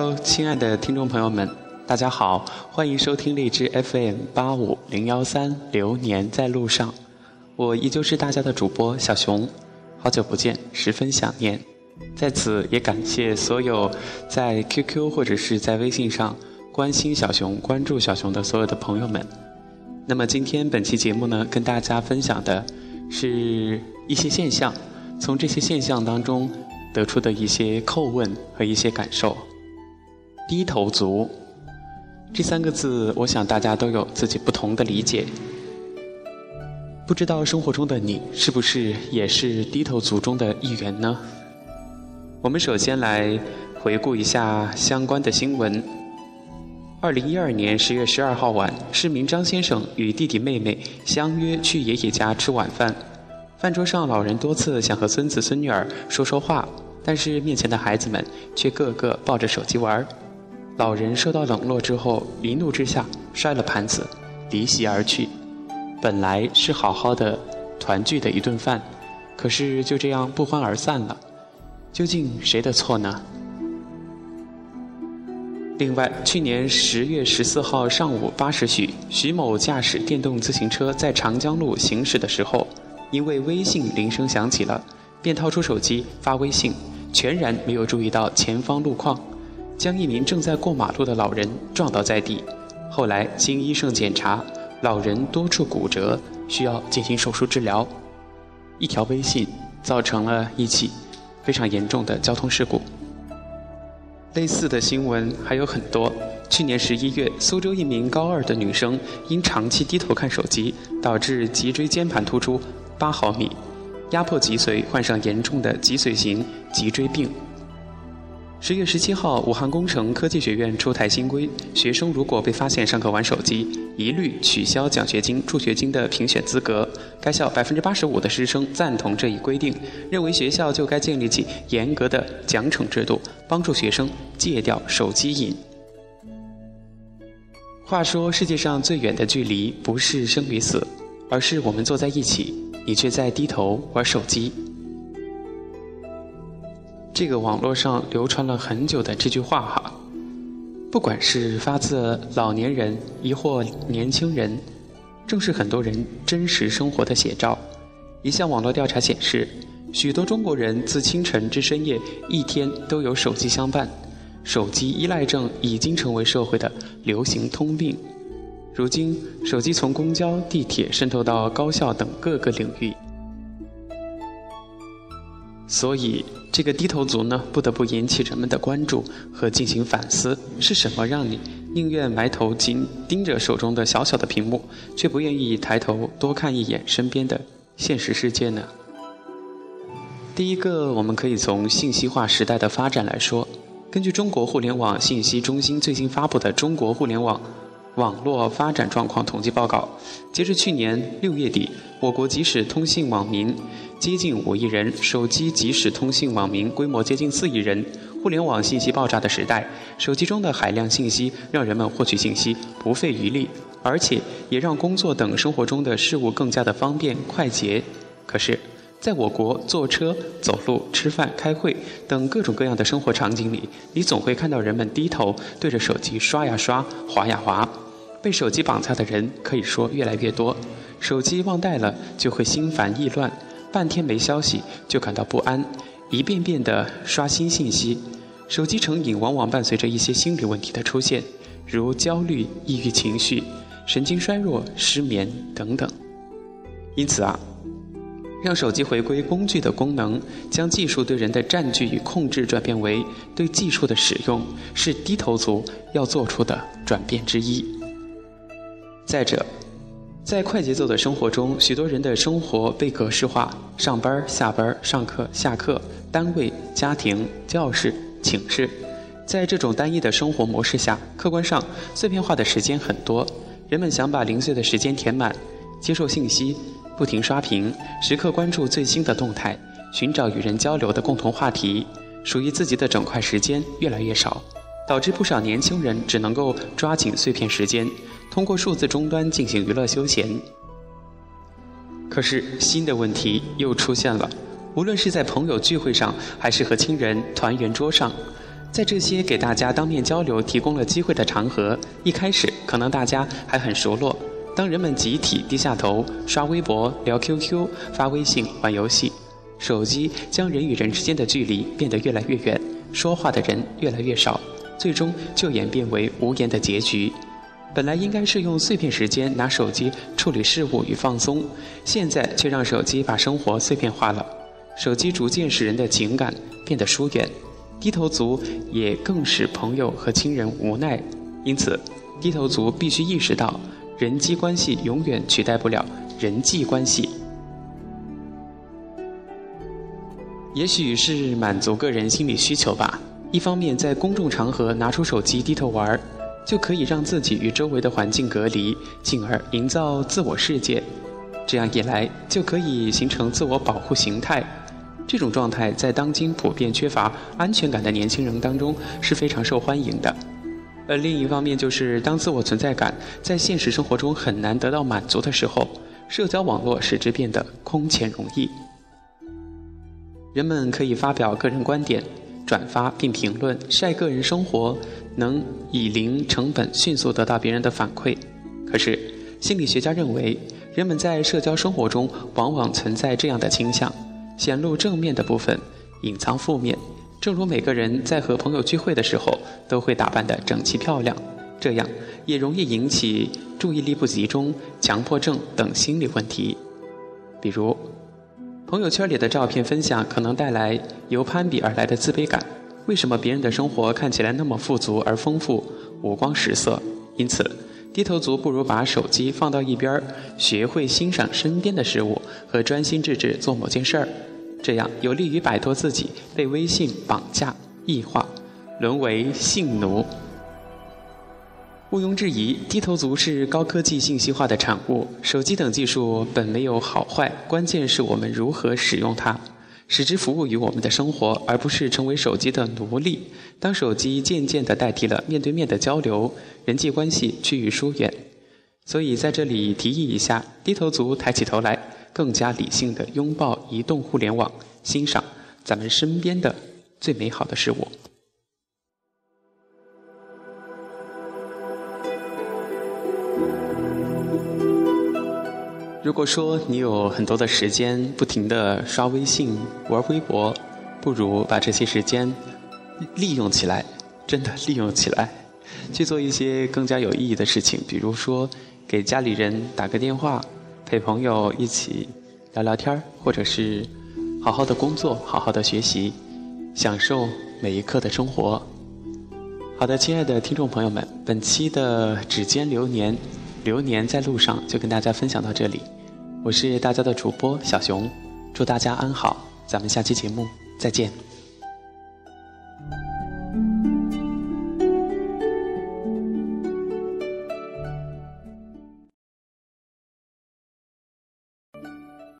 Hello，亲爱的听众朋友们，大家好，欢迎收听荔枝 FM 八五零幺三《流年在路上》，我依旧是大家的主播小熊，好久不见，十分想念。在此也感谢所有在 QQ 或者是在微信上关心小熊、关注小熊的所有的朋友们。那么今天本期节目呢，跟大家分享的是一些现象，从这些现象当中得出的一些叩问和一些感受。低头族这三个字，我想大家都有自己不同的理解。不知道生活中的你是不是也是低头族中的一员呢？我们首先来回顾一下相关的新闻。二零一二年十月十二号晚，市民张先生与弟弟妹妹相约去爷爷家吃晚饭。饭桌上，老人多次想和孙子孙女儿说说话，但是面前的孩子们却个个抱着手机玩。老人受到冷落之后，一怒之下摔了盘子，离席而去。本来是好好的团聚的一顿饭，可是就这样不欢而散了。究竟谁的错呢？另外，去年十月十四号上午八时许，徐某驾驶电动自行车在长江路行驶的时候，因为微信铃声响起了，便掏出手机发微信，全然没有注意到前方路况，将一名正在过马路的老人撞倒在地。后来经医生检查，老人多处骨折，需要进行手术治疗。一条微信造成了一起。非常严重的交通事故。类似的新闻还有很多。去年十一月，苏州一名高二的女生因长期低头看手机，导致脊椎间盘突出八毫米，压迫脊髓，患上严重的脊髓型脊椎病。十月十七号，武汉工程科技学院出台新规，学生如果被发现上课玩手机，一律取消奖学金、助学金的评选资格。该校百分之八十五的师生赞同这一规定，认为学校就该建立起严格的奖惩制度，帮助学生戒掉手机瘾。话说，世界上最远的距离不是生与死，而是我们坐在一起，你却在低头玩手机。这个网络上流传了很久的这句话哈，不管是发自老年人亦或年轻人，正是很多人真实生活的写照。一项网络调查显示，许多中国人自清晨至深夜一天都有手机相伴，手机依赖症已经成为社会的流行通病。如今，手机从公交、地铁渗透到高校等各个领域。所以，这个低头族呢，不得不引起人们的关注和进行反思：是什么让你宁愿埋头紧盯着手中的小小的屏幕，却不愿意抬头多看一眼身边的现实世界呢？第一个，我们可以从信息化时代的发展来说。根据中国互联网信息中心最新发布的《中国互联网网络发展状况统计报告》，截至去年六月底，我国即时通信网民。接近五亿人，手机即时通信网民规模接近四亿人。互联网信息爆炸的时代，手机中的海量信息让人们获取信息不费余力，而且也让工作等生活中的事物更加的方便快捷。可是，在我国坐车、走路、吃饭、开会等各种各样的生活场景里，你总会看到人们低头对着手机刷呀刷、滑呀滑。被手机绑架的人可以说越来越多，手机忘带了就会心烦意乱。半天没消息就感到不安，一遍遍的刷新信息，手机成瘾往往伴随着一些心理问题的出现，如焦虑、抑郁情绪、神经衰弱、失眠等等。因此啊，让手机回归工具的功能，将技术对人的占据与控制转变为对技术的使用，是低头族要做出的转变之一。再者。在快节奏的生活中，许多人的生活被格式化：上班、下班、上课、下课、单位、家庭、教室、寝室。在这种单一的生活模式下，客观上碎片化的时间很多。人们想把零碎的时间填满，接受信息，不停刷屏，时刻关注最新的动态，寻找与人交流的共同话题。属于自己的整块时间越来越少，导致不少年轻人只能够抓紧碎片时间。通过数字终端进行娱乐休闲，可是新的问题又出现了。无论是在朋友聚会上，还是和亲人团圆桌上，在这些给大家当面交流提供了机会的场合，一开始可能大家还很熟络。当人们集体低下头刷微博、聊 QQ、发微信、玩游戏，手机将人与人之间的距离变得越来越远，说话的人越来越少，最终就演变为无言的结局。本来应该是用碎片时间拿手机处理事务与放松，现在却让手机把生活碎片化了。手机逐渐使人的情感变得疏远，低头族也更使朋友和亲人无奈。因此，低头族必须意识到，人际关系永远取代不了人际关系。也许是满足个人心理需求吧。一方面，在公众场合拿出手机低头玩儿。就可以让自己与周围的环境隔离，进而营造自我世界。这样一来，就可以形成自我保护形态。这种状态在当今普遍缺乏安全感的年轻人当中是非常受欢迎的。而另一方面，就是当自我存在感在现实生活中很难得到满足的时候，社交网络使之变得空前容易。人们可以发表个人观点。转发并评论晒个人生活，能以零成本迅速得到别人的反馈。可是，心理学家认为，人们在社交生活中往往存在这样的倾向：显露正面的部分，隐藏负面。正如每个人在和朋友聚会的时候都会打扮得整齐漂亮，这样也容易引起注意力不集中、强迫症等心理问题。比如。朋友圈里的照片分享可能带来由攀比而来的自卑感。为什么别人的生活看起来那么富足而丰富、五光十色？因此，低头族不如把手机放到一边，学会欣赏身边的事物和专心致志做某件事儿。这样有利于摆脱自己被微信绑架、异化，沦为性奴。毋庸置疑，低头族是高科技信息化的产物。手机等技术本没有好坏，关键是我们如何使用它，使之服务于我们的生活，而不是成为手机的奴隶。当手机渐渐地代替了面对面的交流，人际关系趋于疏远。所以在这里提议一下，低头族抬起头来，更加理性地拥抱移动互联网，欣赏咱们身边的最美好的事物。如果说你有很多的时间不停的刷微信、玩微博，不如把这些时间利用起来，真的利用起来，去做一些更加有意义的事情，比如说给家里人打个电话，陪朋友一起聊聊天或者是好好的工作、好好的学习，享受每一刻的生活。好的，亲爱的听众朋友们，本期的指尖流年，流年在路上就跟大家分享到这里。我是大家的主播小熊，祝大家安好，咱们下期节目再见。